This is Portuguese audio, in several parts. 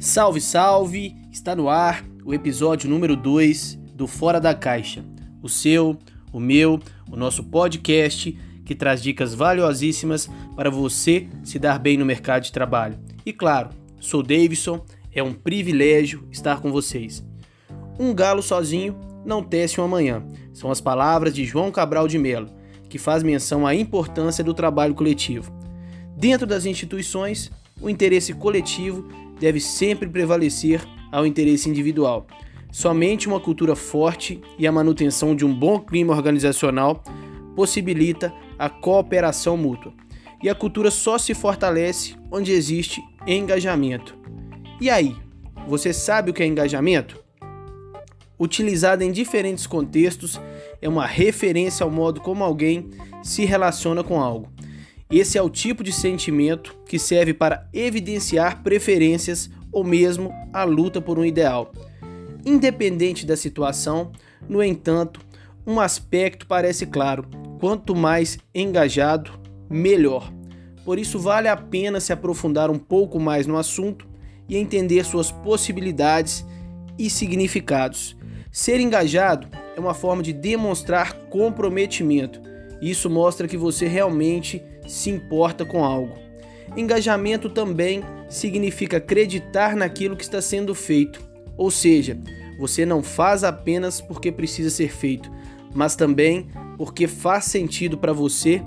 Salve, salve! Está no ar o episódio número 2 do Fora da Caixa. O seu, o meu, o nosso podcast que traz dicas valiosíssimas para você se dar bem no mercado de trabalho. E claro, sou Davidson, é um privilégio estar com vocês. Um galo sozinho não tece um amanhã. São as palavras de João Cabral de Melo, que faz menção à importância do trabalho coletivo. Dentro das instituições, o interesse coletivo deve sempre prevalecer ao interesse individual. Somente uma cultura forte e a manutenção de um bom clima organizacional possibilita a cooperação mútua. E a cultura só se fortalece onde existe engajamento. E aí, você sabe o que é engajamento? Utilizado em diferentes contextos, é uma referência ao modo como alguém se relaciona com algo. Esse é o tipo de sentimento que serve para evidenciar preferências ou mesmo a luta por um ideal. Independente da situação, no entanto, um aspecto parece claro: quanto mais engajado, melhor. Por isso, vale a pena se aprofundar um pouco mais no assunto e entender suas possibilidades e significados. Ser engajado é uma forma de demonstrar comprometimento. Isso mostra que você realmente se importa com algo. Engajamento também significa acreditar naquilo que está sendo feito. Ou seja, você não faz apenas porque precisa ser feito, mas também porque faz sentido para você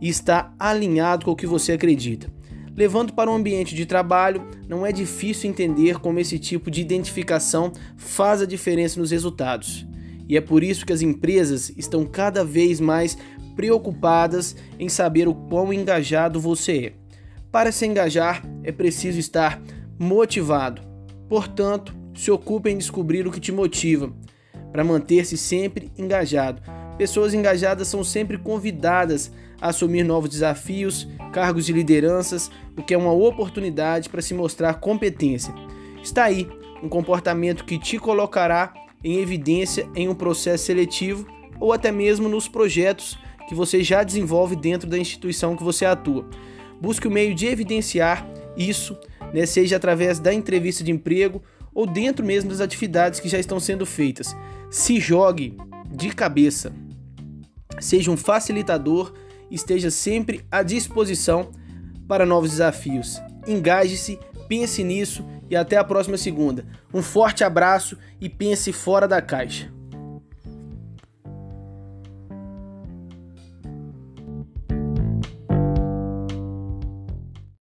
e está alinhado com o que você acredita. Levando para um ambiente de trabalho, não é difícil entender como esse tipo de identificação faz a diferença nos resultados. E é por isso que as empresas estão cada vez mais preocupadas em saber o quão engajado você é. Para se engajar, é preciso estar motivado. Portanto, se ocupe em descobrir o que te motiva, para manter-se sempre engajado. Pessoas engajadas são sempre convidadas a assumir novos desafios, cargos de lideranças, o que é uma oportunidade para se mostrar competência. Está aí um comportamento que te colocará em evidência em um processo seletivo ou até mesmo nos projetos que você já desenvolve dentro da instituição que você atua. Busque o meio de evidenciar isso, né, seja através da entrevista de emprego ou dentro mesmo das atividades que já estão sendo feitas. Se jogue de cabeça. Seja um facilitador, esteja sempre à disposição para novos desafios. Engaje-se, pense nisso e até a próxima segunda. Um forte abraço e pense fora da caixa.